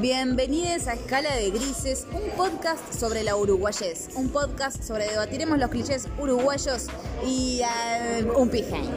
Bienvenidos a Escala de Grises, un podcast sobre la uruguayés, un podcast sobre debatiremos los clichés uruguayos y eh, un pijín.